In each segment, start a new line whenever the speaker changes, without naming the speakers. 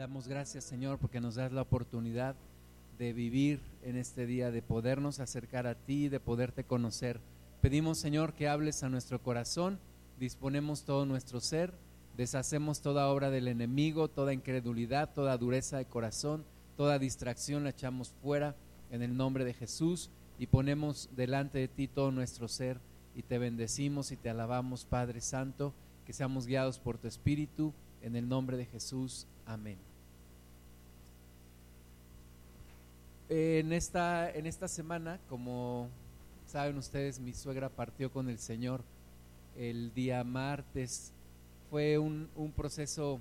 Damos gracias, Señor, porque nos das la oportunidad de vivir en este día, de podernos acercar a ti, de poderte conocer. Pedimos, Señor, que hables a nuestro corazón, disponemos todo nuestro ser, deshacemos toda obra del enemigo, toda incredulidad, toda dureza de corazón, toda distracción la echamos fuera en el nombre de Jesús y ponemos delante de ti todo nuestro ser y te bendecimos y te alabamos, Padre Santo, que seamos guiados por tu Espíritu, en el nombre de Jesús. Amén. En esta, en esta semana, como saben ustedes, mi suegra partió con el Señor el día martes. Fue un, un proceso,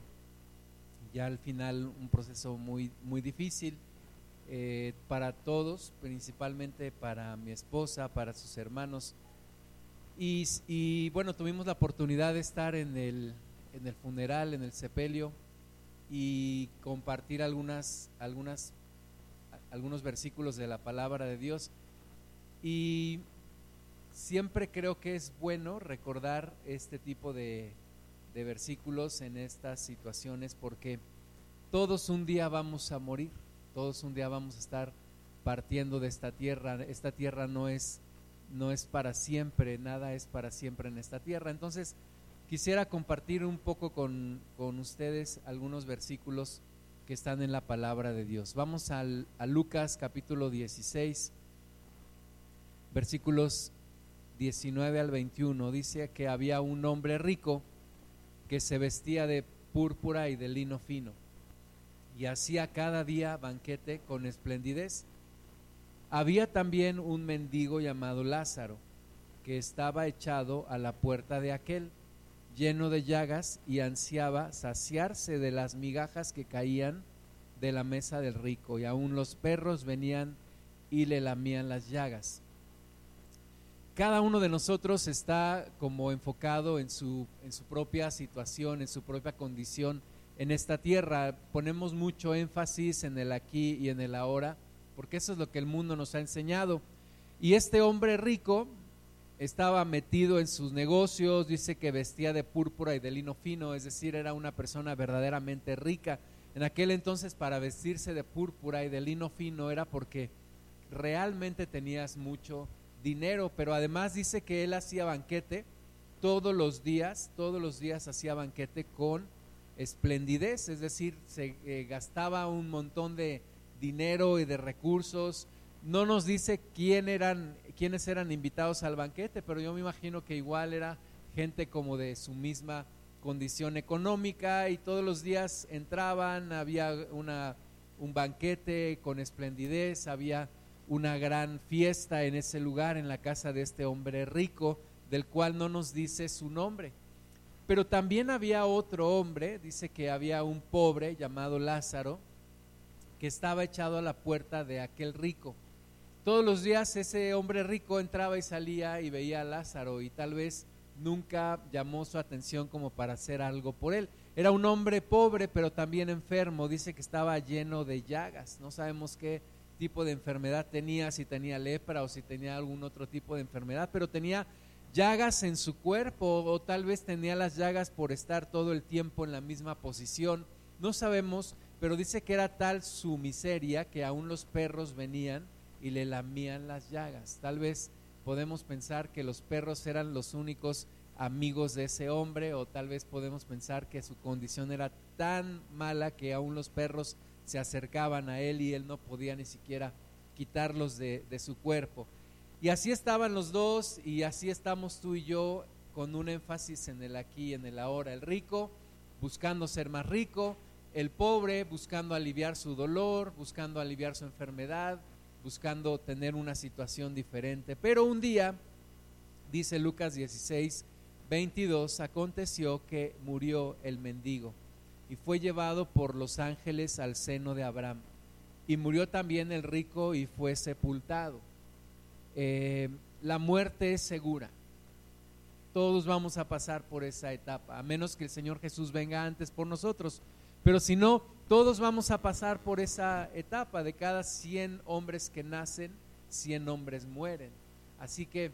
ya al final, un proceso muy, muy difícil eh, para todos, principalmente para mi esposa, para sus hermanos. Y, bueno, tuvimos la oportunidad de estar en el, en el funeral, en el sepelio, y compartir algunas, algunas, algunos versículos de la palabra de Dios. Y siempre creo que es bueno recordar este tipo de, de versículos en estas situaciones porque todos un día vamos a morir todos un día vamos a estar partiendo de esta tierra. Esta tierra no es, no es para siempre, nada es para siempre en esta tierra. Entonces, quisiera compartir un poco con, con ustedes algunos versículos que están en la palabra de Dios. Vamos a Lucas capítulo 16, versículos 19 al 21. Dice que había un hombre rico que se vestía de púrpura y de lino fino y hacía cada día banquete con esplendidez. Había también un mendigo llamado Lázaro, que estaba echado a la puerta de aquel, lleno de llagas, y ansiaba saciarse de las migajas que caían de la mesa del rico, y aun los perros venían y le lamían las llagas. Cada uno de nosotros está como enfocado en su, en su propia situación, en su propia condición en esta tierra. Ponemos mucho énfasis en el aquí y en el ahora, porque eso es lo que el mundo nos ha enseñado. Y este hombre rico estaba metido en sus negocios, dice que vestía de púrpura y de lino fino, es decir, era una persona verdaderamente rica. En aquel entonces para vestirse de púrpura y de lino fino era porque realmente tenías mucho dinero, pero además dice que él hacía banquete todos los días, todos los días hacía banquete con esplendidez, es decir, se eh, gastaba un montón de dinero y de recursos. No nos dice quién eran, quiénes eran invitados al banquete, pero yo me imagino que igual era gente como de su misma condición económica y todos los días entraban, había una, un banquete con esplendidez, había una gran fiesta en ese lugar, en la casa de este hombre rico, del cual no nos dice su nombre. Pero también había otro hombre, dice que había un pobre llamado Lázaro, que estaba echado a la puerta de aquel rico. Todos los días ese hombre rico entraba y salía y veía a Lázaro y tal vez nunca llamó su atención como para hacer algo por él. Era un hombre pobre pero también enfermo, dice que estaba lleno de llagas. No sabemos qué tipo de enfermedad tenía, si tenía lepra o si tenía algún otro tipo de enfermedad, pero tenía llagas en su cuerpo o tal vez tenía las llagas por estar todo el tiempo en la misma posición. No sabemos, pero dice que era tal su miseria que aún los perros venían y le lamían las llagas. Tal vez podemos pensar que los perros eran los únicos amigos de ese hombre o tal vez podemos pensar que su condición era tan mala que aún los perros se acercaban a él y él no podía ni siquiera quitarlos de, de su cuerpo. Y así estaban los dos y así estamos tú y yo con un énfasis en el aquí y en el ahora. El rico buscando ser más rico, el pobre buscando aliviar su dolor, buscando aliviar su enfermedad, buscando tener una situación diferente. Pero un día, dice Lucas 16, 22, aconteció que murió el mendigo y fue llevado por los ángeles al seno de Abraham. Y murió también el rico y fue sepultado. Eh, la muerte es segura. Todos vamos a pasar por esa etapa, a menos que el Señor Jesús venga antes por nosotros. Pero si no, todos vamos a pasar por esa etapa. De cada 100 hombres que nacen, 100 hombres mueren. Así que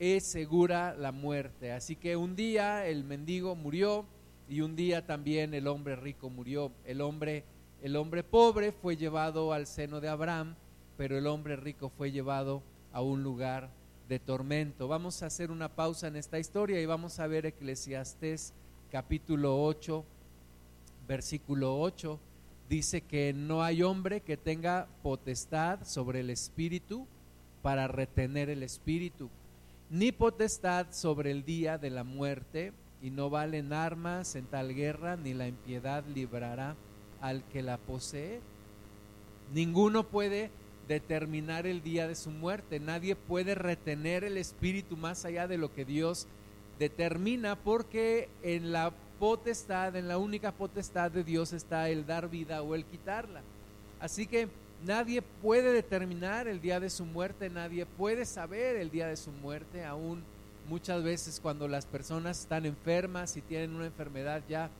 es segura la muerte. Así que un día el mendigo murió y un día también el hombre rico murió. El hombre, el hombre pobre fue llevado al seno de Abraham, pero el hombre rico fue llevado a un lugar de tormento. Vamos a hacer una pausa en esta historia y vamos a ver Eclesiastés capítulo 8, versículo 8. Dice que no hay hombre que tenga potestad sobre el espíritu para retener el espíritu, ni potestad sobre el día de la muerte, y no valen armas en tal guerra, ni la impiedad librará al que la posee. Ninguno puede determinar el día de su muerte. Nadie puede retener el espíritu más allá de lo que Dios determina porque en la potestad, en la única potestad de Dios está el dar vida o el quitarla. Así que nadie puede determinar el día de su muerte, nadie puede saber el día de su muerte, aún muchas veces cuando las personas están enfermas y tienen una enfermedad ya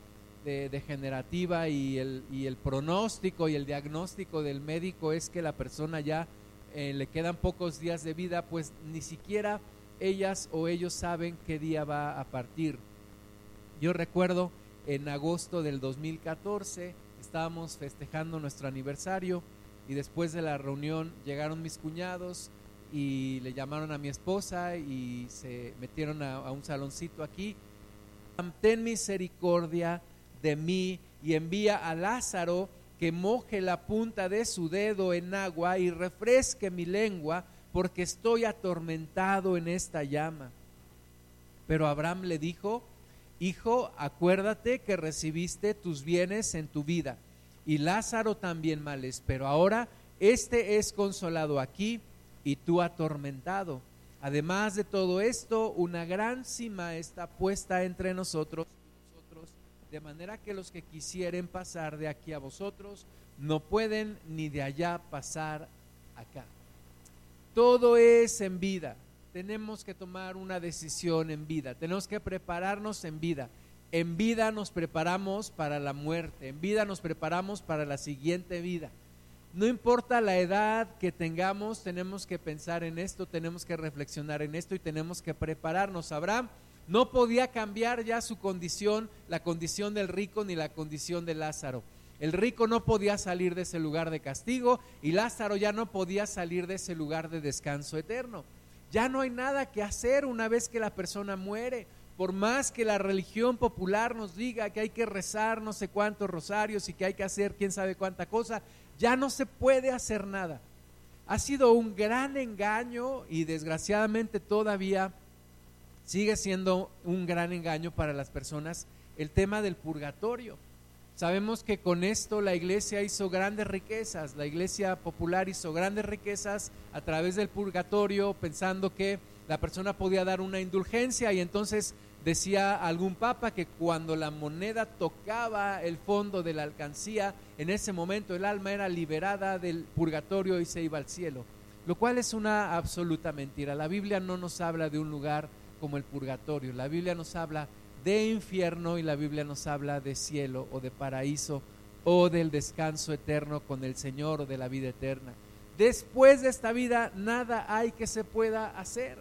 degenerativa y el, pronóstico y el diagnóstico del médico es que la persona ya eh, le quedan pocos días de vida, pues ni siquiera ellas o ellos saben qué día va a partir. Yo recuerdo en agosto del 2014 estábamos festejando nuestro aniversario y después de la reunión llegaron mis cuñados y le llamaron a mi esposa y se metieron a, un saloncito aquí. Ten misericordia de mí y envía a Lázaro que moje la punta de su dedo en agua y refresque mi lengua, porque estoy atormentado en esta llama. Pero Abraham le dijo, Hijo, acuérdate que recibiste tus bienes en tu vida, y Lázaro también males, pero ahora este es consolado aquí y tú atormentado. Además de todo esto, una gran cima está puesta entre nosotros de manera que los que quisieren pasar de aquí a vosotros no pueden ni de allá pasar acá. Todo es en vida. Tenemos que tomar una decisión en vida. Tenemos que prepararnos en vida. En vida nos preparamos para la muerte. En vida nos preparamos para la siguiente vida. No importa la edad que tengamos, tenemos que pensar en esto, tenemos que reflexionar en esto y tenemos que prepararnos. Abraham no podía cambiar ya su condición, la condición del rico ni la condición de Lázaro. El rico no podía salir de ese lugar de castigo y Lázaro ya no podía salir de ese lugar de descanso eterno. Ya no hay nada que hacer una vez que la persona muere. Por más que la religión popular nos diga que hay que rezar no sé cuántos rosarios y que hay que hacer quién sabe cuánta cosa, ya no se puede hacer nada. Ha sido un gran engaño y desgraciadamente todavía sigue siendo un gran engaño para las personas el tema del purgatorio. Sabemos que con esto la iglesia hizo grandes riquezas, la iglesia popular hizo grandes riquezas a través del purgatorio, pensando que la persona podía dar una indulgencia y entonces decía algún papa que cuando la moneda tocaba el fondo de la alcancía, en ese momento el alma era liberada del purgatorio y se iba al cielo, lo cual es una absoluta mentira. La Biblia no nos habla de un lugar como el purgatorio. La Biblia nos habla de infierno y la Biblia nos habla de cielo o de paraíso o del descanso eterno con el Señor o de la vida eterna. Después de esta vida nada hay que se pueda hacer.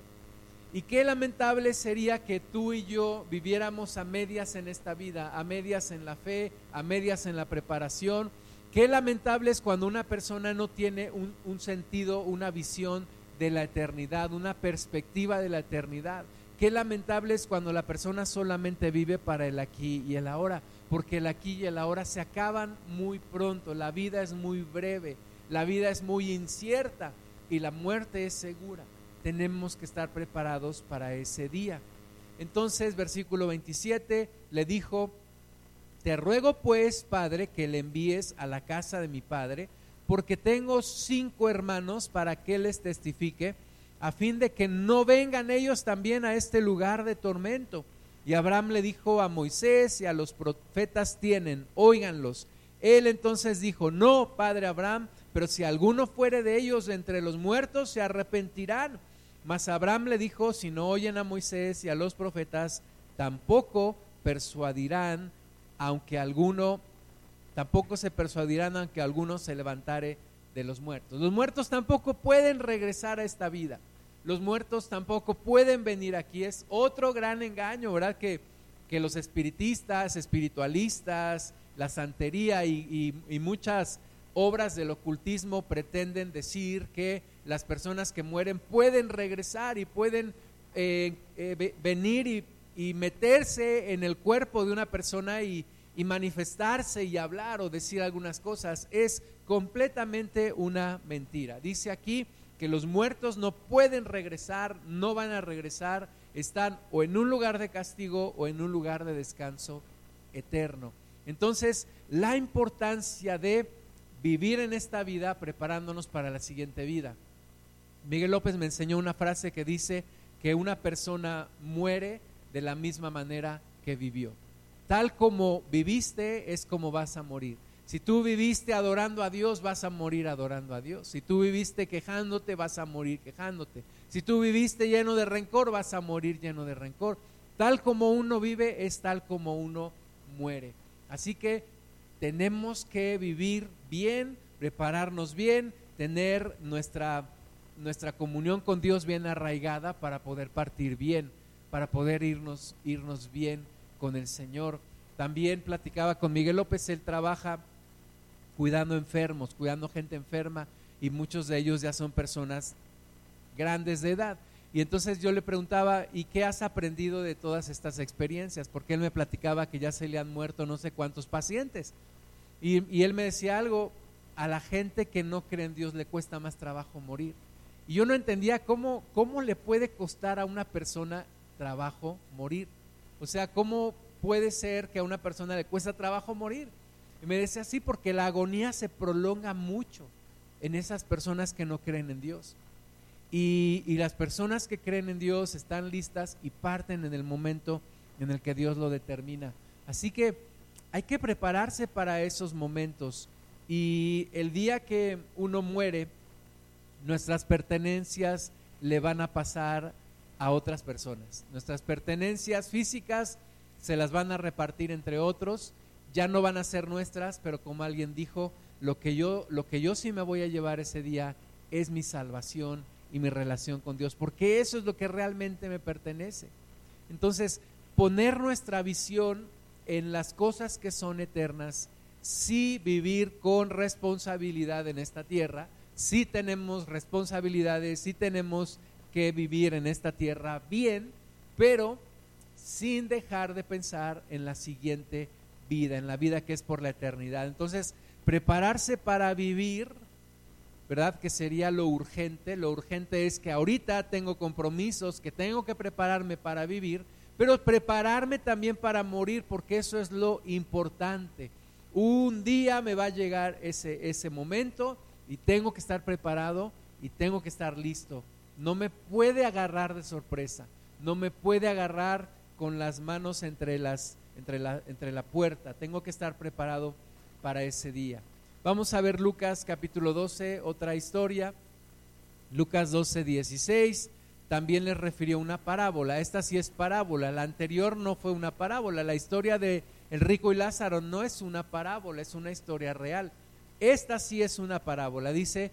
Y qué lamentable sería que tú y yo viviéramos a medias en esta vida, a medias en la fe, a medias en la preparación. Qué lamentable es cuando una persona no tiene un, un sentido, una visión de la eternidad, una perspectiva de la eternidad. Qué lamentable es cuando la persona solamente vive para el aquí y el ahora, porque el aquí y el ahora se acaban muy pronto, la vida es muy breve, la vida es muy incierta y la muerte es segura. Tenemos que estar preparados para ese día. Entonces, versículo 27, le dijo, te ruego pues, Padre, que le envíes a la casa de mi Padre, porque tengo cinco hermanos para que les testifique a fin de que no vengan ellos también a este lugar de tormento. Y Abraham le dijo a Moisés y a los profetas tienen, óiganlos. Él entonces dijo, no, padre Abraham, pero si alguno fuere de ellos entre los muertos, se arrepentirán. Mas Abraham le dijo, si no oyen a Moisés y a los profetas, tampoco persuadirán, aunque alguno, tampoco se persuadirán aunque alguno se levantare de los muertos. Los muertos tampoco pueden regresar a esta vida. Los muertos tampoco pueden venir aquí. Es otro gran engaño, ¿verdad? Que que los espiritistas, espiritualistas, la santería y, muchas obras del ocultismo pretenden decir que las personas que mueren pueden regresar y pueden eh, eh, venir y, meterse en el cuerpo de una persona y, y manifestarse y hablar o decir algunas cosas. Es completamente una mentira. Dice aquí que los muertos no pueden regresar, no van a regresar, están o en un lugar de castigo o en un lugar de descanso eterno. Entonces, la importancia de vivir en esta vida preparándonos para la siguiente vida. Miguel López me enseñó una frase que dice que una persona muere de la misma manera que vivió. Tal como viviste es como vas a morir. Si tú viviste adorando a Dios, vas a morir adorando a Dios. Si tú viviste quejándote, vas a morir quejándote. Si tú viviste lleno de rencor, vas a morir lleno de rencor. Tal como uno vive es tal como uno muere. Así que tenemos que vivir bien, prepararnos bien, tener nuestra, nuestra comunión con Dios bien arraigada para poder partir bien, para poder irnos, irnos bien con el Señor. También platicaba con Miguel López, él trabaja cuidando enfermos, cuidando gente enferma y muchos de ellos ya son personas grandes de edad. Y entonces yo le preguntaba, ¿y qué has aprendido de todas estas experiencias? Porque él me platicaba que ya se le han muerto no sé cuántos pacientes. Y, y él me decía algo, a la gente que no cree en Dios le cuesta más trabajo morir. Y yo no entendía cómo, cómo le puede costar a una persona trabajo morir. O sea, ¿cómo puede ser que a una persona le cuesta trabajo morir? Y me decía así porque la agonía se prolonga mucho en esas personas que no creen en Dios. Y, las personas que creen en Dios están listas y parten en el momento en el que Dios lo determina. Así que hay que prepararse para esos momentos. Y el día que uno muere, nuestras pertenencias le van a pasar a otras personas. Nuestras pertenencias físicas se las van a repartir entre otros ya no van a ser nuestras, pero como alguien dijo, lo que yo, lo que yo sí me voy a llevar ese día es mi salvación y mi relación con Dios, porque eso es lo que realmente me pertenece. Entonces, poner nuestra visión en las cosas que son eternas, sí vivir con responsabilidad en esta tierra, sí tenemos responsabilidades, sí tenemos que vivir en esta tierra bien, pero sin dejar de pensar en la siguiente vida, en la vida que es por la eternidad. Entonces, prepararse para vivir, ¿verdad? Que sería lo urgente. Lo urgente es que ahorita tengo compromisos, que tengo que prepararme para vivir, pero prepararme también para morir, porque eso es lo importante. Un día me va a llegar ese, ese momento y tengo que estar preparado y tengo que estar listo. No me puede agarrar de sorpresa, no me puede agarrar con las manos entre las entre la, entre la puerta. Tengo que estar preparado para ese día. Vamos a ver Lucas capítulo 12, otra historia. Lucas 12, 16. También les refirió una parábola. Esta sí es parábola. La anterior no fue una parábola. La historia de el rico y Lázaro no es una parábola, es una historia real. Esta sí es una parábola. Dice,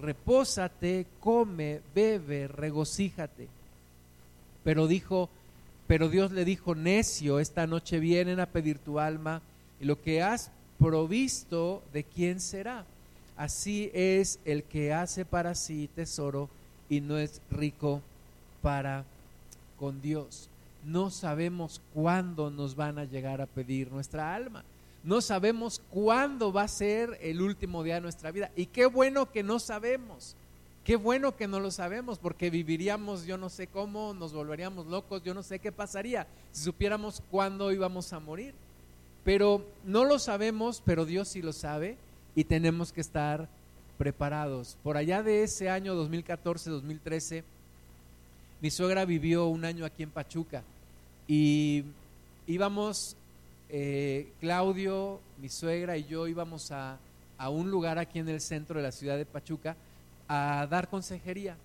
Repósate, come, bebe, regocíjate. Pero dijo, pero Dios le dijo, necio, esta noche vienen a pedir tu alma y lo que has provisto de quién será. Así es el que hace para sí tesoro y no es rico para con Dios. No sabemos cuándo nos van a llegar a pedir nuestra alma. No sabemos cuándo va a ser el último día de nuestra vida. Y qué bueno que no sabemos. Qué bueno que no lo sabemos, porque viviríamos yo no sé cómo, nos volveríamos locos, yo no sé qué pasaría si supiéramos cuándo íbamos a morir. Pero no lo sabemos, pero Dios sí lo sabe y tenemos que estar preparados. Por allá de ese año 2014-2013, mi suegra vivió un año aquí en Pachuca y íbamos eh, Claudio, mi suegra y yo íbamos a, a un lugar aquí en el centro de la ciudad de Pachuca a dar consejería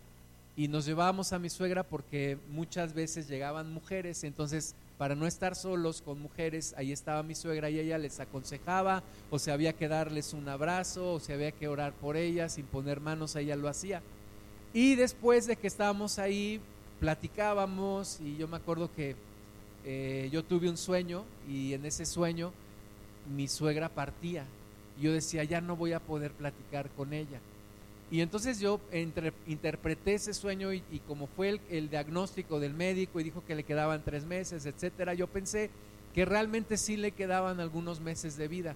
y nos llevábamos a mi suegra porque muchas veces llegaban mujeres, entonces para no estar solos con mujeres, ahí estaba mi suegra y ella les aconsejaba, o se había que darles un abrazo, o se había que orar por ellas, sin poner manos, ella lo hacía. Y después de que estábamos ahí, platicábamos y yo me acuerdo que eh, yo tuve un sueño y en ese sueño mi suegra partía. Yo decía, ya no voy a poder platicar con ella. Y entonces yo interpreté ese sueño y, como fue el, diagnóstico del médico y dijo que le quedaban tres meses, etcétera, yo pensé que realmente sí le quedaban algunos meses de vida.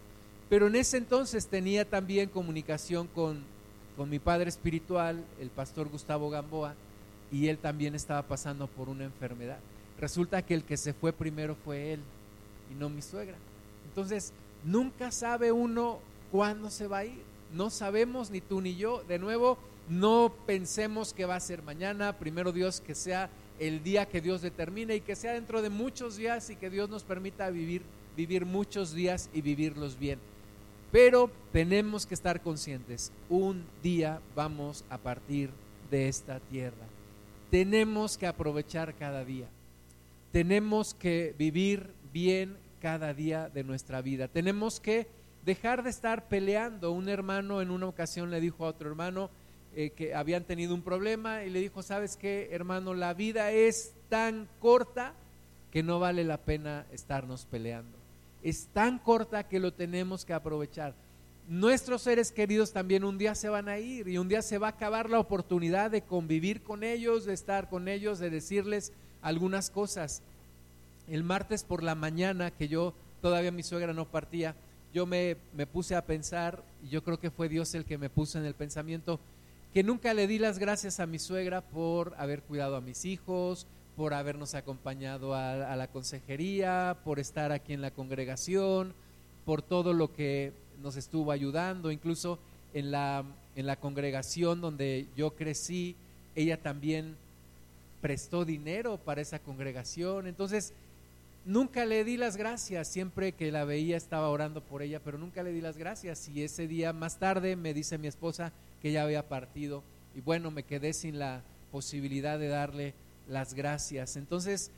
Pero en ese entonces tenía también comunicación con, con mi padre espiritual, el pastor Gustavo Gamboa, y él también estaba pasando por una enfermedad. Resulta que el que se fue primero fue él y no mi suegra. Entonces, nunca sabe uno cuándo se va a ir no sabemos ni tú ni yo. De nuevo, no pensemos que va a ser mañana. Primero Dios, que sea el día que Dios determine y que sea dentro de muchos días y que Dios nos permita vivir, vivir muchos días y vivirlos bien. Pero tenemos que estar conscientes, un día vamos a partir de esta tierra. Tenemos que aprovechar cada día. Tenemos que vivir bien cada día de nuestra vida. Tenemos que dejar de estar peleando. Un hermano en una ocasión le dijo a otro hermano eh, que habían tenido un problema y le dijo, ¿sabes qué, hermano? La vida es tan corta que no vale la pena estarnos peleando. Es tan corta que lo tenemos que aprovechar. Nuestros seres queridos también un día se van a ir y un día se va a acabar la oportunidad de convivir con ellos, de estar con ellos, de decirles algunas cosas. El martes por la mañana que yo todavía mi suegra no partía, yo me, puse a pensar, y yo creo que fue Dios el que me puso en el pensamiento, que nunca le di las gracias a mi suegra por haber cuidado a mis hijos, por habernos acompañado a, la consejería, por estar aquí en la congregación, por todo lo que nos estuvo ayudando, incluso en la, en la congregación donde yo crecí, ella también prestó dinero para esa congregación. Entonces, nunca le di las gracias, siempre que la veía estaba orando por ella, pero nunca le di las gracias. Y ese día más tarde me dice mi esposa que ya había partido y bueno, me quedé sin la posibilidad de darle las gracias. Entonces,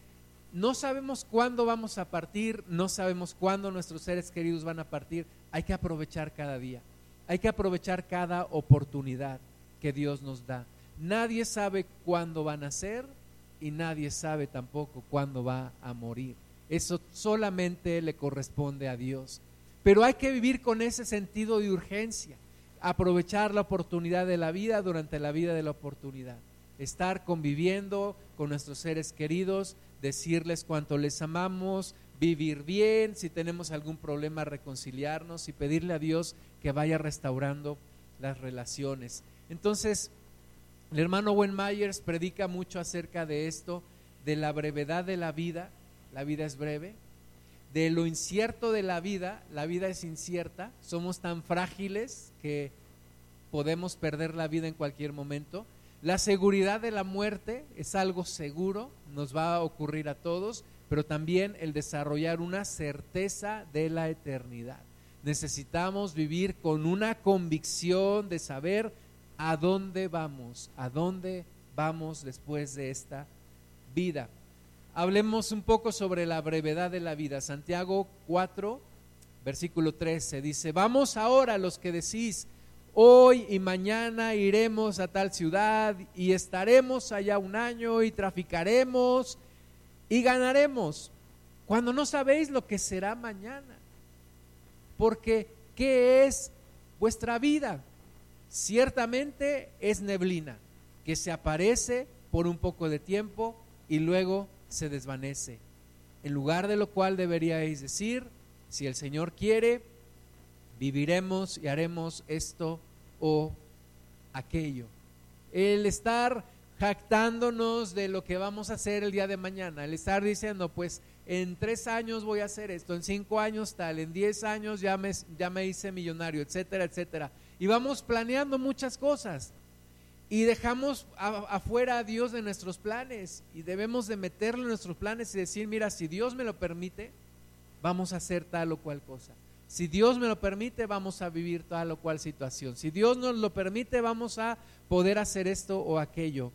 no sabemos cuándo vamos a partir, no sabemos cuándo nuestros seres queridos van a partir. Hay que aprovechar cada día, hay que aprovechar cada oportunidad que Dios nos da. Nadie sabe cuándo van a ser y nadie sabe tampoco cuándo va a morir. Eso solamente le corresponde a Dios. Pero hay que vivir con ese sentido de urgencia, aprovechar la oportunidad de la vida durante la vida de la oportunidad, estar conviviendo con nuestros seres queridos, decirles cuánto les amamos, vivir bien, si tenemos algún problema reconciliarnos y pedirle a Dios que vaya restaurando las relaciones. Entonces, el hermano Wen Myers predica mucho acerca de esto, de la brevedad de la vida, la vida es breve. De lo incierto de la vida, la vida es incierta. Somos tan frágiles que podemos perder la vida en cualquier momento. La seguridad de la muerte es algo seguro, nos va a ocurrir a todos, pero también el desarrollar una certeza de la eternidad. Necesitamos vivir con una convicción de saber a dónde vamos, a dónde vamos después de esta vida hablemos un poco sobre la brevedad de la vida. Santiago 4, versículo 13 dice, vamos ahora los que decís, hoy y mañana iremos a tal ciudad y estaremos allá un año y traficaremos y ganaremos, cuando no sabéis lo que será mañana. Porque, ¿qué es vuestra vida? Ciertamente es neblina, que se aparece por un poco de tiempo y luego se desvanece. En lugar de lo cual deberíais decir, si el Señor quiere, viviremos y haremos esto o aquello. El estar jactándonos de lo que vamos a hacer el día de mañana, el estar diciendo, pues en tres años voy a hacer esto, en cinco años tal, en diez años ya me, ya me hice millonario, etcétera, etcétera. Y vamos planeando muchas cosas y dejamos afuera a Dios de nuestros planes y debemos de meterlo en nuestros planes y decir, mira, si Dios me lo permite, vamos a hacer tal o cual cosa. Si Dios me lo permite, vamos a vivir tal o cual situación. Si Dios nos lo permite, vamos a poder hacer esto o aquello.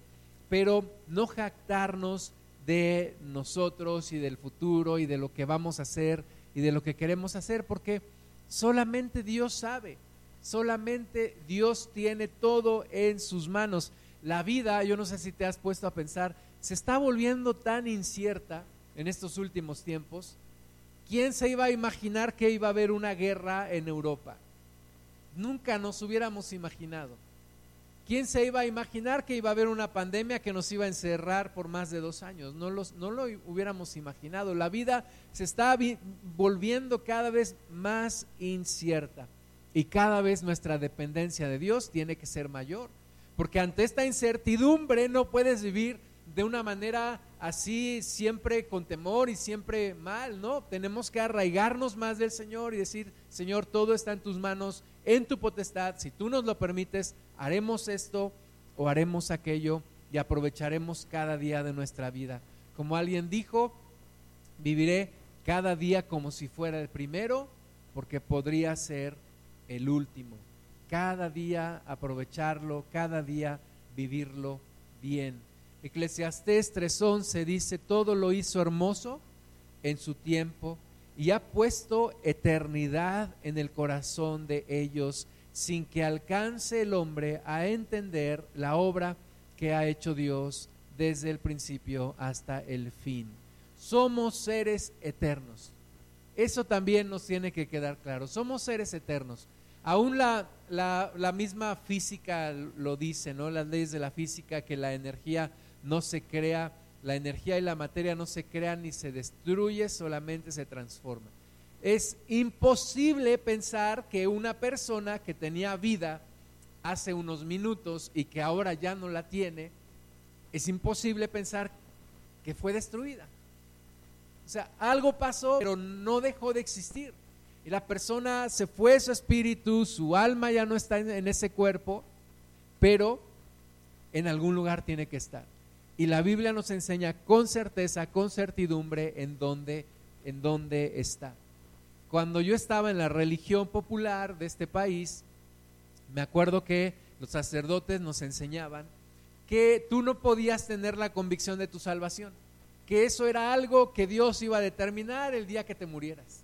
Pero no jactarnos de nosotros y del futuro y de lo que vamos a hacer y de lo que queremos hacer, porque solamente Dios sabe, solamente Dios tiene todo en sus manos. La vida, yo no sé si te has puesto a pensar, se está volviendo tan incierta en estos últimos tiempos ¿Quién se iba a imaginar que iba a haber una guerra en Europa? Nunca nos hubiéramos imaginado. ¿Quién se iba a imaginar que iba a haber una pandemia que nos iba a encerrar por más de dos años? No, no lo hubiéramos imaginado. La vida se está volviendo cada vez más incierta y cada vez nuestra dependencia de Dios tiene que ser mayor. Porque ante esta incertidumbre no puedes vivir de una manera así siempre con temor y siempre mal, ¿no? Tenemos que arraigarnos más del Señor y decir, Señor, todo está en tus manos, en tu potestad, si tú nos lo permites, haremos esto o haremos aquello y aprovecharemos cada día de nuestra vida. Como alguien dijo, viviré cada día como si fuera el primero, porque podría ser el último. Cada día aprovecharlo, cada día vivirlo bien. Eclesiastés 3:11 dice, todo lo hizo hermoso en su tiempo y ha puesto eternidad en el corazón de ellos sin que alcance el hombre a entender la obra que ha hecho Dios desde el principio hasta el fin. Somos seres eternos. Eso también nos tiene que quedar claro. Somos seres eternos. Aún la, la, la misma física lo dice, ¿no? Las leyes de la física, que la energía no se crea, la energía y la materia no se crean ni se destruye, solamente se transforma. Es imposible pensar que una persona que tenía vida hace unos minutos y que ahora ya no la tiene, es imposible pensar que fue destruida. O sea, algo pasó, pero no dejó de existir. Y la persona se fue su espíritu, su alma ya no está en, ese cuerpo, pero en algún lugar tiene que estar. Y la Biblia nos enseña con certeza, con certidumbre, en dónde, en dónde está. Cuando yo estaba en la religión popular de este país, me acuerdo que los sacerdotes nos enseñaban que tú no podías tener la convicción de tu salvación, que eso era algo que Dios iba a determinar el día que te murieras.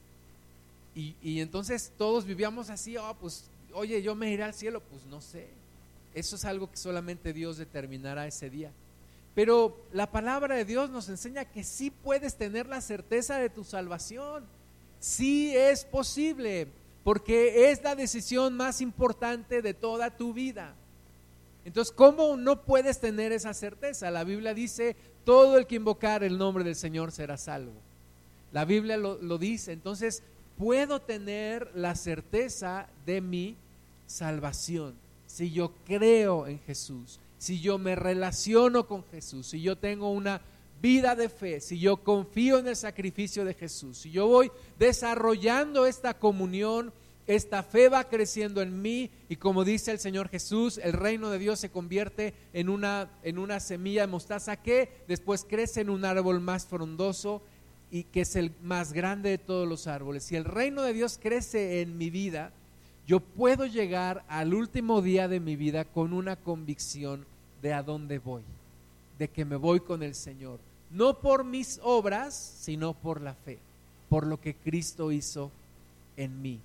Y, entonces todos vivíamos así, oh, pues, oye, yo me iré al cielo, pues no sé. Eso es algo que solamente Dios determinará ese día. Pero la palabra de Dios nos enseña que sí puedes tener la certeza de tu salvación. Sí es posible, porque es la decisión más importante de toda tu vida. Entonces, ¿cómo no puedes tener esa certeza? La Biblia dice, todo el que invocar el nombre del Señor será salvo. La Biblia lo, lo dice. Entonces, puedo tener la certeza de mi salvación si yo creo en Jesús si yo me relaciono con Jesús, si yo tengo una vida de fe, si yo confío en el sacrificio de Jesús, si yo voy desarrollando esta comunión, esta fe va creciendo en mí y como dice el Señor Jesús, el reino de Dios se convierte en una, en una semilla de mostaza que después crece en un árbol más frondoso y que es el más grande de todos los árboles. Si el reino de Dios crece en mi vida, yo puedo llegar al último día de mi vida con una convicción de a dónde voy, de que me voy con el Señor, no por mis obras, sino por la fe, por lo que Cristo hizo en mí.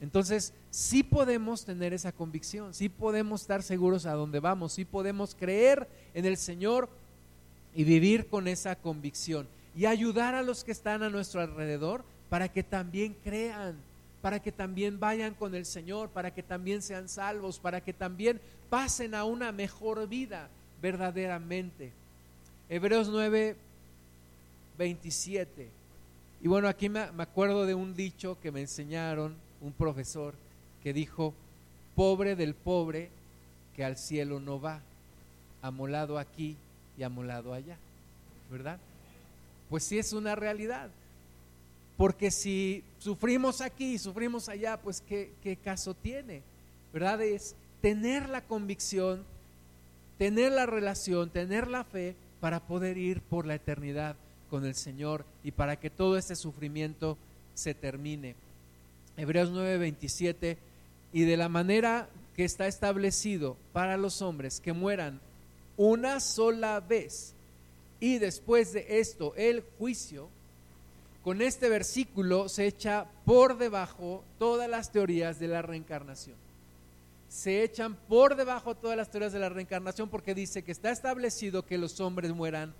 Entonces, sí podemos tener esa convicción, sí podemos estar seguros a dónde vamos, sí podemos creer en el Señor y vivir con esa convicción y ayudar a los que están a nuestro alrededor para que también crean para que también vayan con el Señor, para que también sean salvos, para que también pasen a una mejor vida verdaderamente. Hebreos 9, 27. Y bueno, aquí me, acuerdo de un dicho que me enseñaron un profesor que dijo, pobre del pobre que al cielo no va, amolado aquí y amolado allá, ¿verdad? Pues sí es una realidad. Porque si sufrimos aquí y sufrimos allá, pues ¿qué, ¿qué, caso tiene? ¿Verdad? Es tener la convicción, tener la relación, tener la fe para poder ir por la eternidad con el Señor y para que todo este sufrimiento se termine. Hebreos 9:27, y de la manera que está establecido para los hombres que mueran una sola vez y después de esto el juicio, con este versículo se echa por debajo todas las teorías de la reencarnación. Se echan por debajo todas las teorías de la reencarnación porque dice que está establecido que los hombres mueran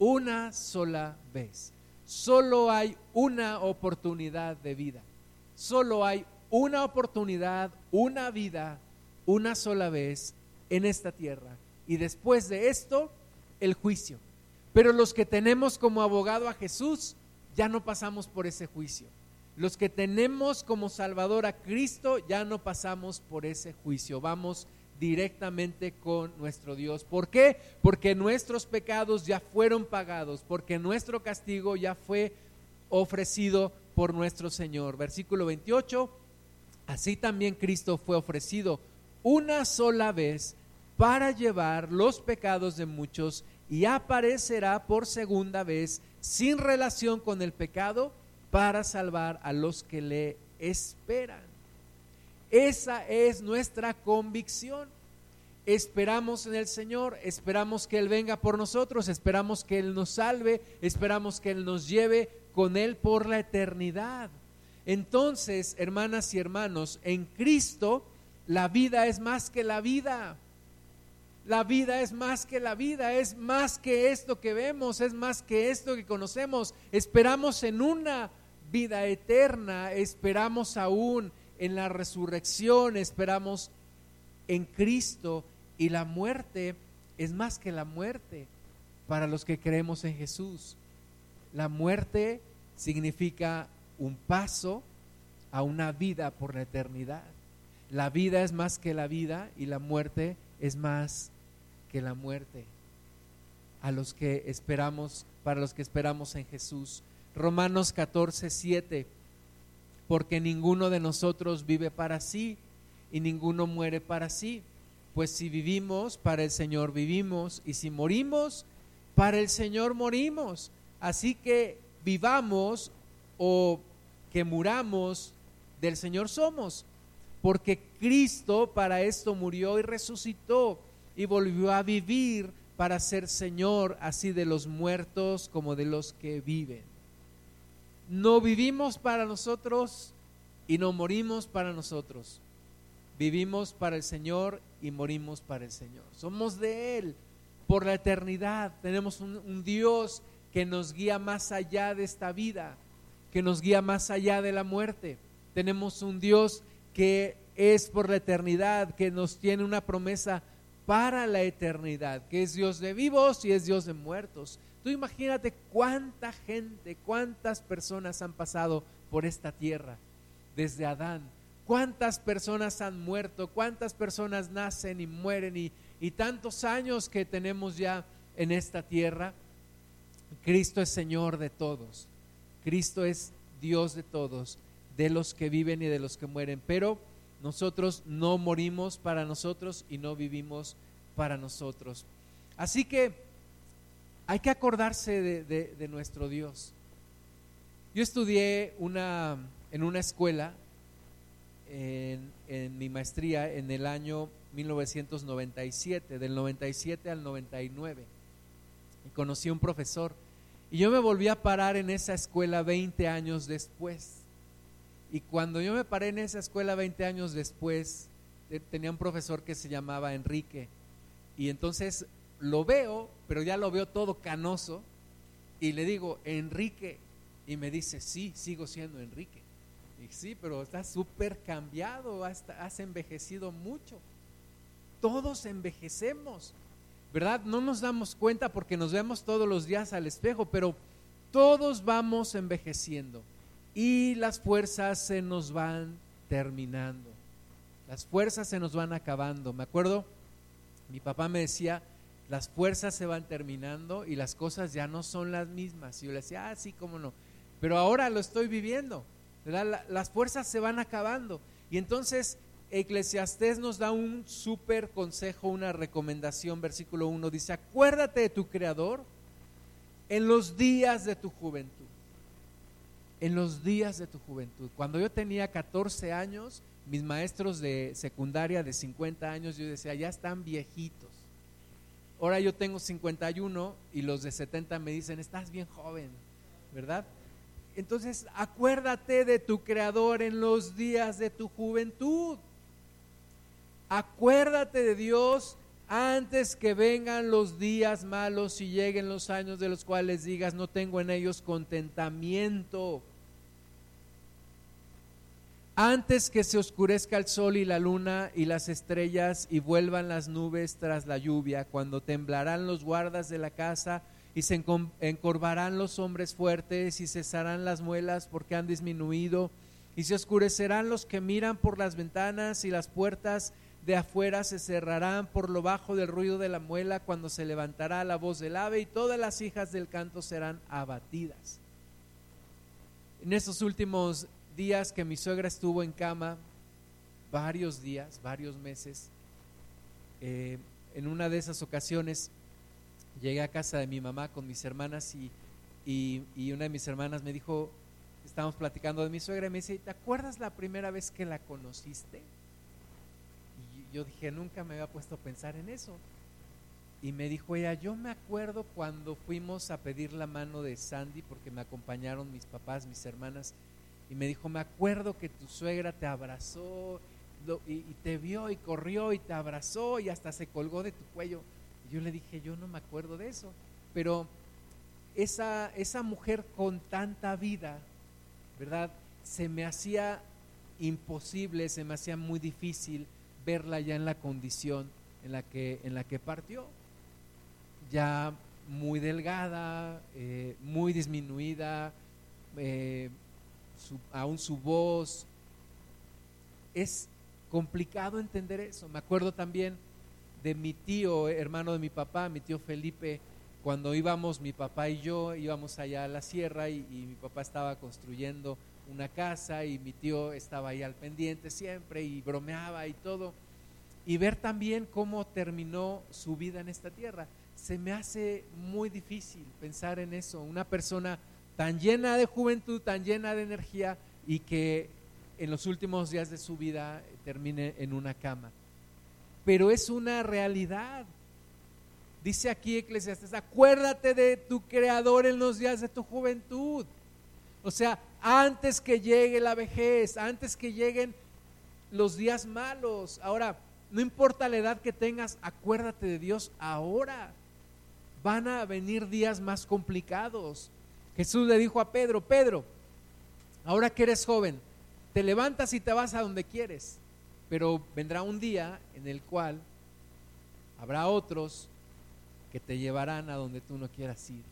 una sola vez. Solo hay una oportunidad de vida. Solo hay una oportunidad, una vida, una sola vez en esta tierra. Y después de esto, el juicio. Pero los que tenemos como abogado a Jesús, ya no pasamos por ese juicio. Los que tenemos como Salvador a Cristo, ya no pasamos por ese juicio. Vamos directamente con nuestro Dios. ¿Por qué? Porque nuestros pecados ya fueron pagados, porque nuestro castigo ya fue ofrecido por nuestro Señor. Versículo 28, así también Cristo fue ofrecido una sola vez para llevar los pecados de muchos y aparecerá por segunda vez sin relación con el pecado para salvar a los que le esperan. Esa es nuestra convicción. Esperamos en el Señor, esperamos que Él venga por nosotros, esperamos que Él nos salve, esperamos que Él nos lleve con Él por la eternidad. Entonces, hermanas y hermanos, en Cristo la vida es más que la vida. La vida es más que la vida, es más que esto que vemos, es más que esto que conocemos. Esperamos en una vida eterna, esperamos aún en la resurrección, esperamos en Cristo y la muerte es más que la muerte para los que creemos en Jesús. La muerte significa un paso a una vida por la eternidad. La vida es más que la vida y la muerte es más la muerte a los que esperamos, para los que esperamos en Jesús. Romanos 14, 7, porque ninguno de nosotros vive para sí y ninguno muere para sí. Pues si vivimos, para el Señor vivimos, y si morimos, para el Señor morimos. Así que vivamos o que muramos, del Señor somos, porque Cristo para esto murió y resucitó y volvió a vivir para ser Señor así de los muertos como de los que viven. No vivimos para nosotros y no morimos para nosotros. Vivimos para el Señor y morimos para el Señor. Somos de Él por la eternidad. Tenemos un, Dios que nos guía más allá de esta vida, que nos guía más allá de la muerte. Tenemos un Dios que es por la eternidad, que nos tiene una promesa para la eternidad, que es Dios de vivos y es Dios de muertos. Tú imagínate cuánta gente, cuántas personas han pasado por esta tierra desde Adán. Cuántas personas han muerto, cuántas personas nacen y mueren y, y tantos años que tenemos ya en esta tierra. Cristo es Señor de todos. Cristo es Dios de todos, de los que viven y de los que mueren. Pero nosotros no morimos para nosotros y no vivimos para nosotros. Así que hay que acordarse de, nuestro Dios. Yo estudié una, en una escuela en, en, mi maestría en el año 1997, del 97 al 99. Y conocí a un profesor. Y yo me volví a parar en esa escuela 20 años después. Y cuando yo me paré en esa escuela 20 años después, tenía un profesor que se llamaba Enrique. Y entonces lo veo, pero ya lo veo todo canoso. Y le digo, Enrique. Y me dice, sí, sigo siendo Enrique. Y sí, pero estás súper cambiado, has, has envejecido mucho. Todos envejecemos, ¿verdad? No nos damos cuenta porque nos vemos todos los días al espejo, pero todos vamos envejeciendo y las fuerzas se nos van terminando. Las fuerzas se nos van acabando. Me acuerdo, mi papá me decía, las fuerzas se van terminando y las cosas ya no son las mismas. Y yo le decía, ah, sí, cómo no. Pero ahora lo estoy viviendo. las fuerzas se van acabando. Y entonces Eclesiastés nos da un súper consejo, una recomendación. Versículo 1 dice, acuérdate de tu Creador en los días de tu juventud en los días de tu juventud. Cuando yo tenía 14 años, mis maestros de secundaria de 50 años, yo decía, ya están viejitos. Ahora yo tengo 51 y los de 70 me dicen, estás bien joven, ¿verdad? Entonces, acuérdate de tu creador en los días de tu juventud. Acuérdate de Dios antes que vengan los días malos y lleguen los años de los cuales digas, no tengo en ellos contentamiento. Antes que se oscurezca el sol y la luna y las estrellas y vuelvan las nubes tras la lluvia, cuando temblarán los guardas de la casa y se encorvarán los hombres fuertes y cesarán las muelas porque han disminuido y se oscurecerán los que miran por las ventanas y las puertas de afuera se cerrarán por lo bajo del ruido de la muela cuando se levantará la voz del ave y todas las hijas del canto serán abatidas. En estos últimos días que mi suegra estuvo en cama, varios días, varios meses, eh, en una de esas ocasiones llegué a casa de mi mamá con mis hermanas y, y una de mis hermanas me dijo, estábamos platicando de mi suegra y me dice, ¿te acuerdas la primera vez que la conociste? Yo dije, nunca me había puesto a pensar en eso. Y me dijo ella, yo me acuerdo cuando fuimos a pedir la mano de Sandy, porque me acompañaron mis papás, mis hermanas, y me dijo, me acuerdo que tu suegra te abrazó y, te vio y corrió y te abrazó y hasta se colgó de tu cuello. Y yo le dije, yo no me acuerdo de eso. Pero esa, esa mujer con tanta vida, ¿verdad? Se me hacía imposible, se me hacía muy difícil verla ya en la condición en la que, en la que partió, ya muy delgada, eh, muy disminuida, eh, aún su voz. Es complicado entender eso. Me acuerdo también de mi tío, hermano de mi papá, mi tío Felipe, cuando íbamos, mi papá y yo íbamos allá a la sierra y mi papá estaba construyendo una casa y mi tío estaba ahí al pendiente siempre y bromeaba y todo. Y ver también cómo terminó su vida en esta tierra. Se me hace muy difícil pensar en eso. Una persona tan llena de juventud, tan llena de energía y que en los últimos días de su vida termine en una cama. Pero es una realidad. Dice aquí Eclesiastes, acuérdate de tu creador en los días de tu juventud. O sea, antes que llegue la vejez, antes que lleguen los días malos. Ahora, no importa la edad que tengas, acuérdate de Dios ahora. Van a venir días más complicados. Jesús le dijo a Pedro, Pedro, ahora que eres joven, te levantas y te vas a donde quieres, pero vendrá un día en el cual habrá otros que te llevarán a donde tú no quieras ir.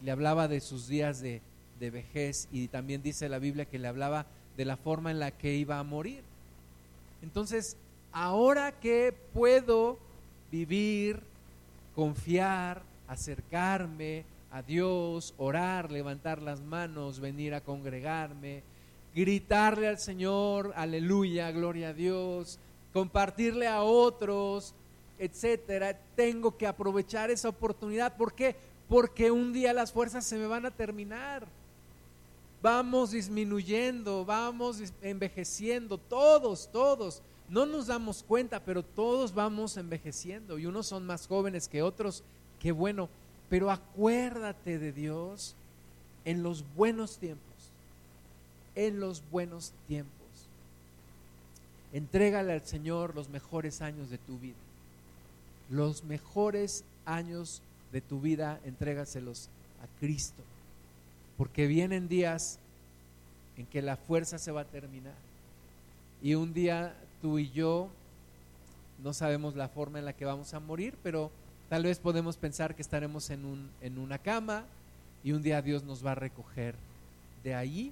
Y le hablaba de sus días de de vejez y también dice la Biblia que le hablaba de la forma en la que iba a morir. Entonces, ahora que puedo vivir, confiar, acercarme a Dios, orar, levantar las manos, venir a congregarme, gritarle al Señor, aleluya, gloria a Dios, compartirle a otros, etcétera, tengo que aprovechar esa oportunidad. ¿Por qué? Porque un día las fuerzas se me van a terminar vamos disminuyendo, vamos envejeciendo, todos, todos. No nos damos cuenta, pero todos vamos envejeciendo y unos son más jóvenes que otros, qué bueno. Pero acuérdate de Dios en los buenos tiempos, en los buenos tiempos. Entrégale al Señor los mejores años de tu vida. Los mejores años de tu vida, entrégaselos a Cristo porque vienen días en que la fuerza se va a terminar. Y un día tú y yo no sabemos la forma en la que vamos a morir, pero tal vez podemos pensar que estaremos en, un, en una cama y un día Dios nos va a recoger de allí.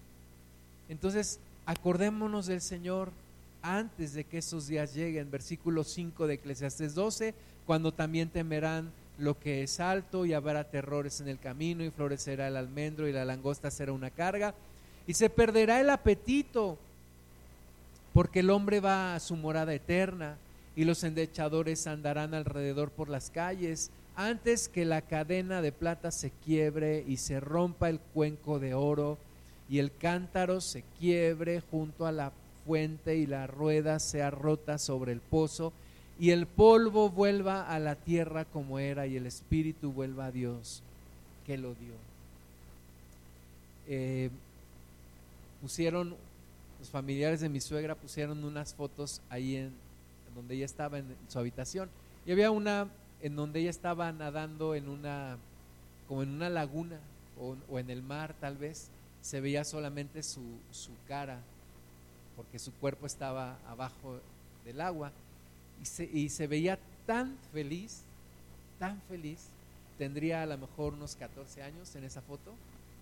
Entonces, acordémonos del Señor antes de que esos días lleguen. Versículo 5 de Eclesiastes 12, cuando también temerán lo que es alto y habrá terrores en el camino y florecerá el almendro y la langosta será una carga. Y se perderá el apetito porque el hombre va a su morada eterna y los endechadores andarán alrededor por las calles antes que la cadena de plata se quiebre y se rompa el cuenco de oro y el cántaro se quiebre junto a la fuente y la rueda sea rota sobre el pozo y el polvo vuelva a la tierra como era y el espíritu vuelva a Dios que lo dio. Eh, pusieron, los familiares de mi suegra pusieron unas fotos ahí en, donde ella estaba en, su habitación. Y había una en donde ella estaba nadando en una, como en una laguna o, o en el mar tal vez, se veía solamente su, su cara porque su cuerpo estaba abajo del agua y se, veía tan feliz, tan feliz, tendría a lo mejor unos 14 años en esa foto,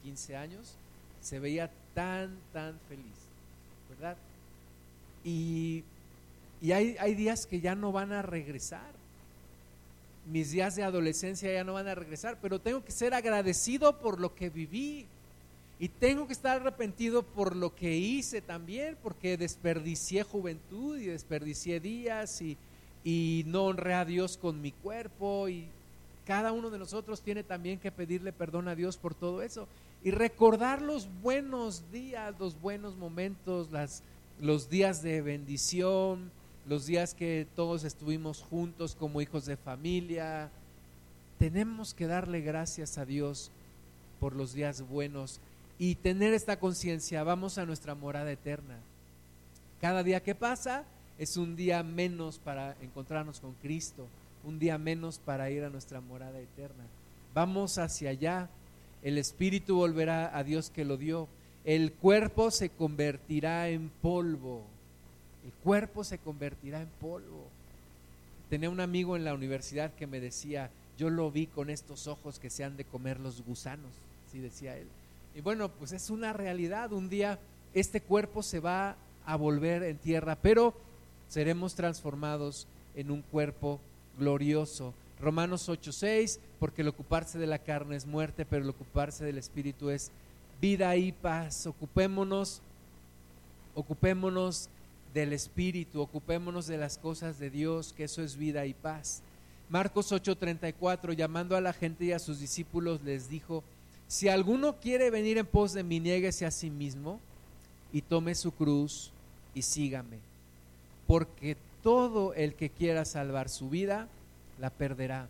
15 años, se veía tan, tan feliz, ¿verdad? Y, hay, hay días que ya no van a regresar, mis días de adolescencia ya no van a regresar, pero tengo que ser agradecido por lo que viví, y tengo que estar arrepentido por lo que hice también, porque desperdicié juventud y desperdicié días y, y no honré a Dios con mi cuerpo y cada uno de nosotros tiene también que pedirle perdón a Dios por todo eso y recordar los buenos días, los buenos momentos, las, los días de bendición, los días que todos estuvimos juntos como hijos de familia. Tenemos que darle gracias a Dios por los días buenos y tener esta conciencia, vamos a nuestra morada eterna. Cada día que pasa, es un día menos para encontrarnos con Cristo, un día menos para ir a nuestra morada eterna. Vamos hacia allá, el espíritu volverá a Dios que lo dio, el cuerpo se convertirá en polvo, el cuerpo se convertirá en polvo. Tenía un amigo en la universidad que me decía, yo lo vi con estos ojos que se han de comer los gusanos, así decía él. Y bueno, pues es una realidad, un día este cuerpo se va a volver en tierra, pero seremos transformados en un cuerpo glorioso. Romanos 8:6, porque el ocuparse de la carne es muerte, pero el ocuparse del espíritu es vida y paz. Ocupémonos, ocupémonos del espíritu, ocupémonos de las cosas de Dios, que eso es vida y paz. Marcos 8:34, llamando a la gente y a sus discípulos, les dijo, si alguno quiere venir en pos de mí, niéguese a sí mismo y tome su cruz y sígame porque todo el que quiera salvar su vida, la perderá.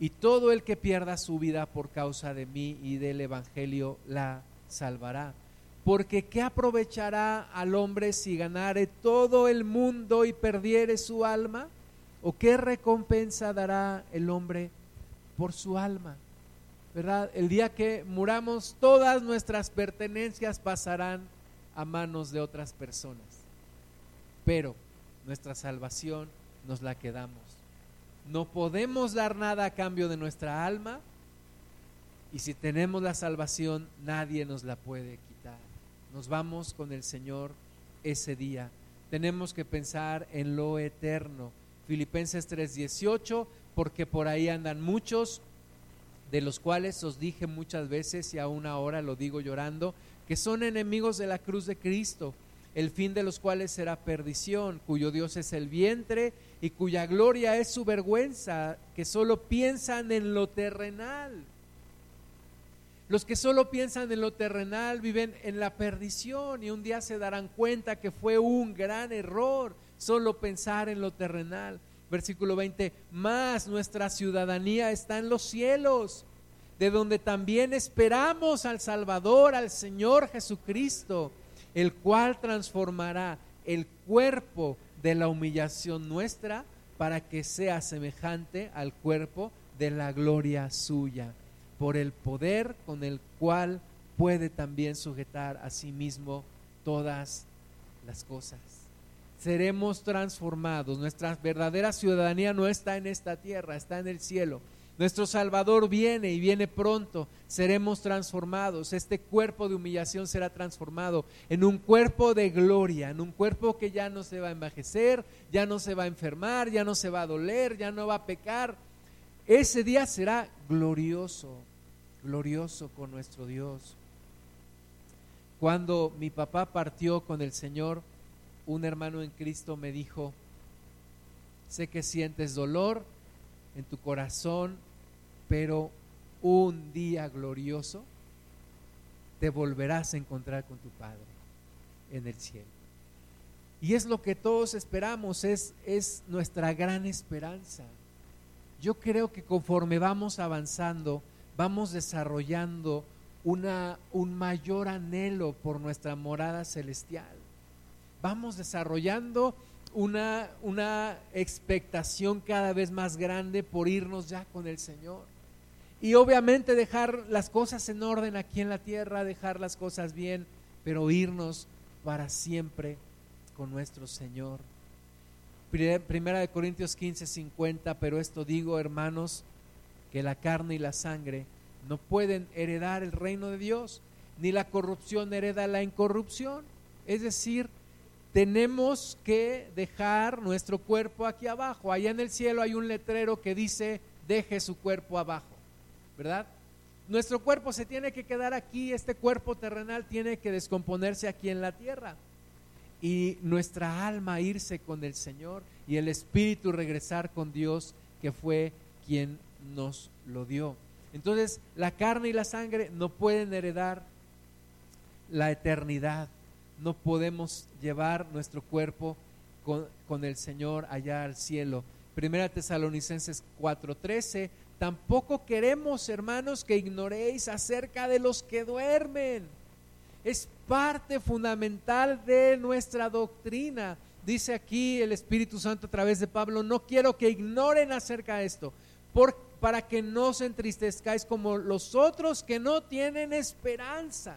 Y todo el que pierda su vida por causa de mí y del Evangelio, la salvará. Porque ¿qué aprovechará al hombre si ganare todo el mundo y perdiere su alma? ¿O qué recompensa dará el hombre por su alma? ¿Verdad? El día que muramos, todas nuestras pertenencias pasarán a manos de otras personas. Pero nuestra salvación nos la quedamos. No podemos dar nada a cambio de nuestra alma y si tenemos la salvación nadie nos la puede quitar. Nos vamos con el Señor ese día. Tenemos que pensar en lo eterno. Filipenses 3:18, porque por ahí andan muchos, de los cuales os dije muchas veces y aún ahora lo digo llorando, que son enemigos de la cruz de Cristo el fin de los cuales será perdición, cuyo Dios es el vientre y cuya gloria es su vergüenza, que solo piensan en lo terrenal. Los que solo piensan en lo terrenal viven en la perdición y un día se darán cuenta que fue un gran error solo pensar en lo terrenal. Versículo 20, más nuestra ciudadanía está en los cielos, de donde también esperamos al Salvador, al Señor Jesucristo el cual transformará el cuerpo de la humillación nuestra para que sea semejante al cuerpo de la gloria suya, por el poder con el cual puede también sujetar a sí mismo todas las cosas. Seremos transformados, nuestra verdadera ciudadanía no está en esta tierra, está en el cielo nuestro Salvador viene y viene pronto. Seremos transformados. Este cuerpo de humillación será transformado en un cuerpo de gloria, en un cuerpo que ya no se va a envejecer, ya no se va a enfermar, ya no se va a doler, ya no va a pecar. Ese día será glorioso, glorioso con nuestro Dios. Cuando mi papá partió con el Señor, un hermano en Cristo me dijo, sé que sientes dolor en tu corazón, pero un día glorioso te volverás a encontrar con tu Padre en el cielo. Y es lo que todos esperamos, es, es nuestra gran esperanza. Yo creo que conforme vamos avanzando, vamos desarrollando una, un mayor anhelo por nuestra morada celestial. Vamos desarrollando una, una expectación cada vez más grande por irnos ya con el Señor. Y obviamente dejar las cosas en orden aquí en la tierra, dejar las cosas bien, pero irnos para siempre con nuestro Señor. Primera de Corintios 15, 50, pero esto digo, hermanos, que la carne y la sangre no pueden heredar el reino de Dios, ni la corrupción hereda la incorrupción. Es decir, tenemos que dejar nuestro cuerpo aquí abajo. Allá en el cielo hay un letrero que dice, deje su cuerpo abajo, ¿verdad? Nuestro cuerpo se tiene que quedar aquí, este cuerpo terrenal tiene que descomponerse aquí en la tierra. Y nuestra alma irse con el Señor y el Espíritu regresar con Dios, que fue quien nos lo dio. Entonces, la carne y la sangre no pueden heredar la eternidad. No podemos llevar nuestro cuerpo con, el Señor allá al cielo. Primera Tesalonicenses 4:13, tampoco queremos, hermanos, que ignoréis acerca de los que duermen. Es parte fundamental de nuestra doctrina. Dice aquí el Espíritu Santo a través de Pablo, no quiero que ignoren acerca de esto, para que no se entristezcáis como los otros que no tienen esperanza.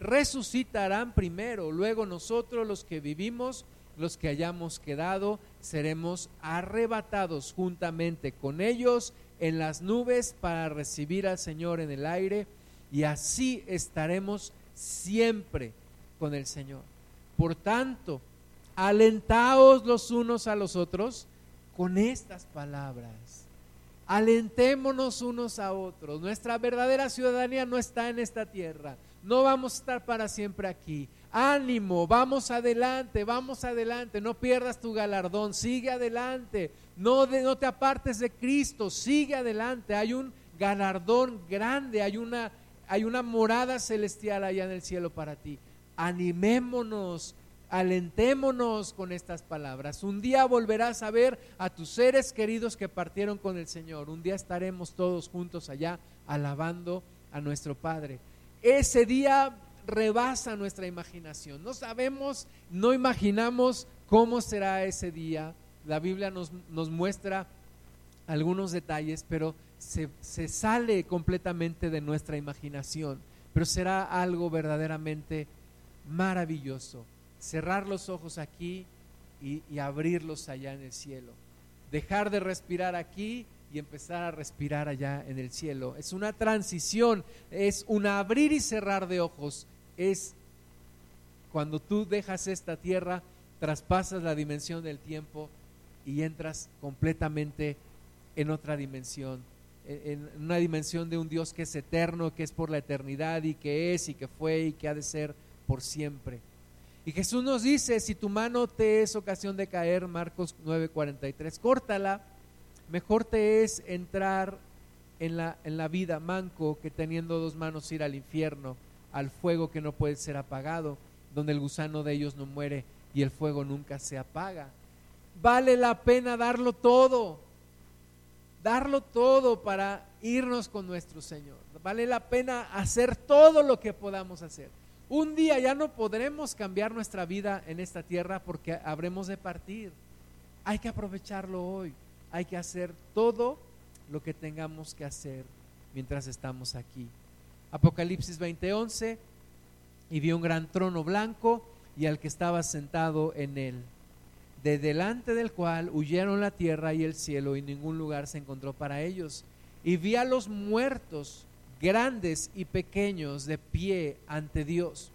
resucitarán primero, luego nosotros los que vivimos, los que hayamos quedado, seremos arrebatados juntamente con ellos en las nubes para recibir al Señor en el aire y así estaremos siempre con el Señor. Por tanto, alentaos los unos a los otros con estas palabras. Alentémonos unos a otros. Nuestra verdadera ciudadanía no está en esta tierra. No vamos a estar para siempre aquí. Ánimo, vamos adelante, vamos adelante. No pierdas tu galardón, sigue adelante. No, no te apartes de Cristo, sigue adelante. Hay un galardón grande, hay una, hay una morada celestial allá en el cielo para ti. Animémonos, alentémonos con estas palabras. Un día volverás a ver a tus seres queridos que partieron con el Señor. Un día estaremos todos juntos allá alabando a nuestro Padre. Ese día rebasa nuestra imaginación. No sabemos, no imaginamos cómo será ese día la Biblia nos, muestra algunos detalles, pero se, sale completamente de nuestra imaginación. Pero será algo verdaderamente maravilloso. Cerrar los ojos aquí y abrirlos allá en el cielo. Dejar de respirar aquí y empezar a respirar allá en el cielo. Es una transición, es un abrir y cerrar de ojos. Es cuando tú dejas esta tierra, traspasas la dimensión del tiempo y entras completamente en otra dimensión, en una dimensión de un Dios que es eterno, que es por la eternidad y que es y que fue y que ha de ser por siempre. Y Jesús nos dice, si tu mano te es ocasión de caer, Marcos 9:43, córtala, mejor te es entrar en la, en la vida manco que teniendo dos manos ir al infierno, al fuego que no puede ser apagado, donde el gusano de ellos no muere y el fuego nunca se apaga vale la pena darlo todo, darlo todo para irnos con nuestro Señor. Vale la pena hacer todo lo que podamos hacer. Un día ya no podremos cambiar nuestra vida en esta tierra porque habremos de partir. Hay que aprovecharlo hoy. Hay que hacer todo lo que tengamos que hacer mientras estamos aquí. Apocalipsis 20:11 y vio un gran trono blanco y al que estaba sentado en él de delante del cual huyeron la tierra y el cielo y ningún lugar se encontró para ellos. Y vi a los muertos grandes y pequeños, de pie ante Dios.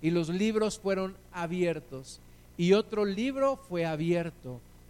Y los libros fueron abiertos. Y otro libro fue abierto,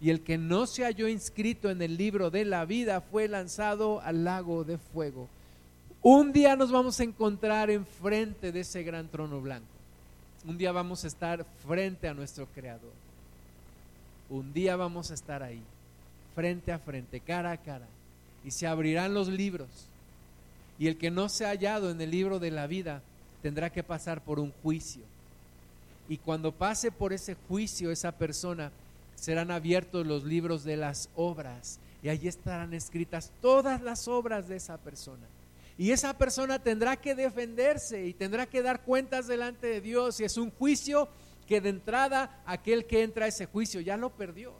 Y el que no se halló inscrito en el libro de la vida fue lanzado al lago de fuego. Un día nos vamos a encontrar enfrente de ese gran trono blanco. Un día vamos a estar frente a nuestro Creador. Un día vamos a estar ahí, frente a frente, cara a cara. Y se abrirán los libros y el que no se ha hallado en el libro de la vida tendrá que pasar por un juicio. Y cuando pase por ese juicio esa persona, serán abiertos los libros de las obras y allí estarán escritas todas las obras de esa persona. Y esa persona tendrá que defenderse y tendrá que dar cuentas delante de Dios. Y es un juicio que de entrada aquel que entra a ese juicio ya lo perdió.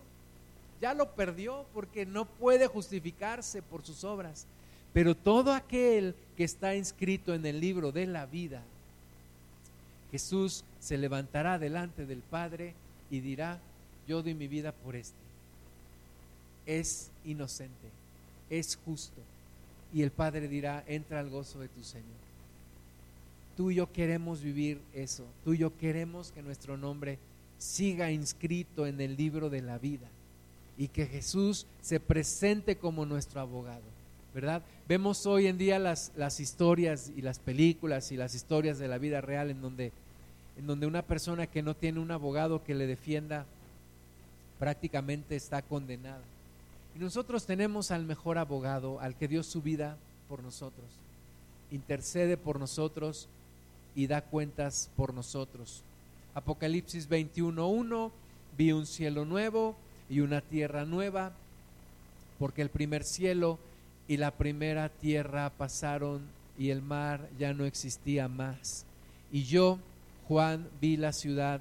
Ya lo perdió porque no puede justificarse por sus obras. Pero todo aquel que está inscrito en el libro de la vida, Jesús se levantará delante del Padre y dirá, yo doy mi vida por este. Es inocente, es justo. Y el Padre dirá, entra al gozo de tu Señor. Tú y yo queremos vivir eso. Tú y yo queremos que nuestro nombre siga inscrito en el libro de la vida y que Jesús se presente como nuestro abogado. ¿verdad? Vemos hoy en día las, las historias y las películas y las historias de la vida real en donde, en donde una persona que no tiene un abogado que le defienda prácticamente está condenada. Y nosotros tenemos al mejor abogado, al que dio su vida por nosotros, intercede por nosotros y da cuentas por nosotros. Apocalipsis 21.1, vi un cielo nuevo y una tierra nueva, porque el primer cielo y la primera tierra pasaron y el mar ya no existía más. Y yo, Juan, vi la ciudad,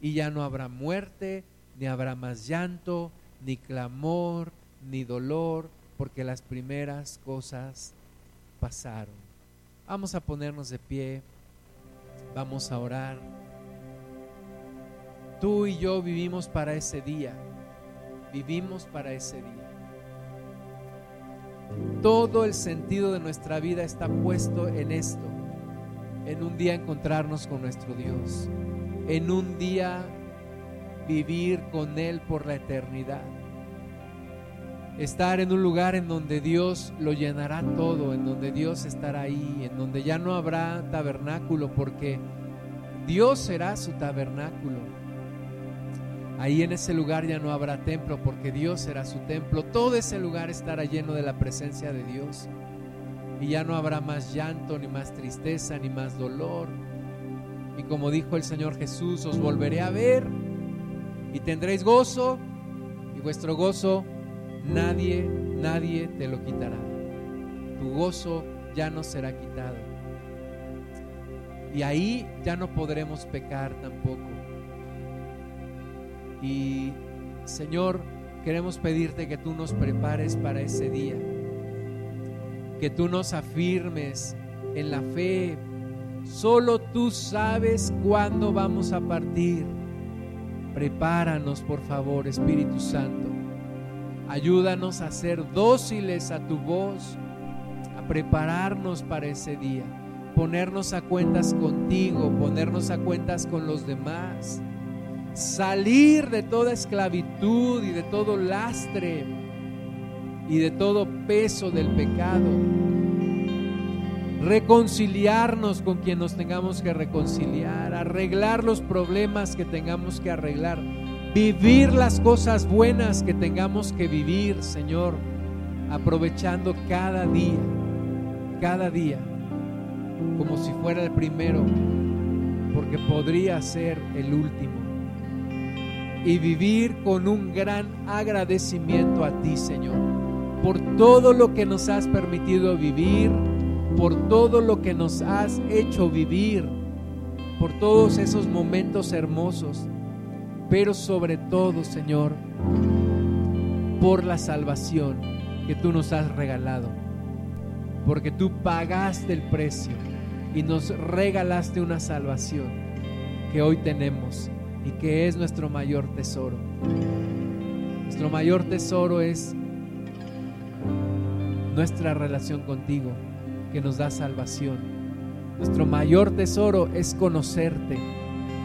y ya no habrá muerte, ni habrá más llanto, ni clamor, ni dolor, porque las primeras cosas pasaron. Vamos a ponernos de pie, vamos a orar. Tú y yo vivimos para ese día, vivimos para ese día. Todo el sentido de nuestra vida está puesto en esto, en un día encontrarnos con nuestro Dios, en un día vivir con Él por la eternidad. Estar en un lugar en donde Dios lo llenará todo, en donde Dios estará ahí, en donde ya no habrá tabernáculo, porque Dios será su tabernáculo Ahí en ese lugar ya no habrá templo porque Dios será su templo. Todo ese lugar estará lleno de la presencia de Dios. Y ya no habrá más llanto, ni más tristeza, ni más dolor. Y como dijo el Señor Jesús, os volveré a ver y tendréis gozo. Y vuestro gozo nadie, nadie te lo quitará. Tu gozo ya no será quitado. Y ahí ya no podremos pecar tampoco y Señor, queremos pedirte que tú nos prepares para ese día, que tú nos afirmes en la fe. Solo tú sabes cuándo vamos a partir. Prepáranos, por favor, Espíritu Santo. Ayúdanos a ser dóciles a tu voz, a prepararnos para ese día, ponernos a cuentas contigo, ponernos a cuentas con los demás salir de toda esclavitud y de todo lastre y de todo peso del pecado. Reconciliarnos con quien nos tengamos que reconciliar, arreglar los problemas que tengamos que arreglar, vivir las cosas buenas que tengamos que vivir, Señor, aprovechando cada día, cada día, como si fuera el primero, porque podría ser el último. Y vivir con un gran agradecimiento a ti, Señor, por todo lo que nos has permitido vivir por todo lo que nos has hecho vivir, por todos esos momentos hermosos, pero sobre todo, Señor, por la salvación que tú nos has regalado, porque tú pagaste el precio y nos regalaste una salvación que hoy tenemos y que es nuestro mayor tesoro. Nuestro mayor tesoro es nuestra relación contigo que nos da salvación. Nuestro mayor tesoro es conocerte.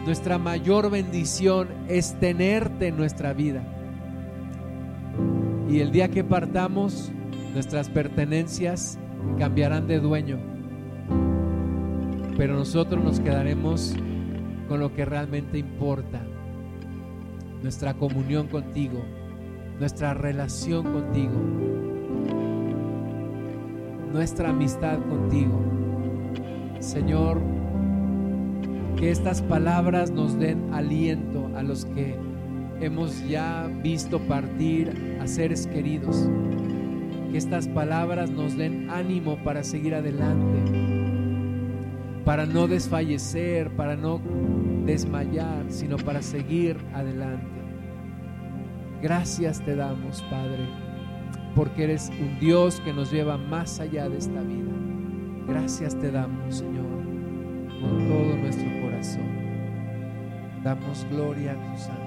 Nuestra mayor bendición es tenerte en nuestra vida. Y el día que partamos, nuestras pertenencias cambiarán de dueño. Pero nosotros nos quedaremos con lo que realmente importa. Nuestra comunión contigo, nuestra relación contigo nuestra amistad contigo. Señor, que estas palabras nos den aliento a los que hemos ya visto partir a seres queridos. Que estas palabras nos den ánimo para seguir adelante, para no desfallecer, para no desmayar, sino para seguir adelante. Gracias te damos, Padre porque eres un Dios que nos lleva más allá de esta vida. Gracias te damos, Señor, con todo nuestro corazón. Damos gloria a tu santo.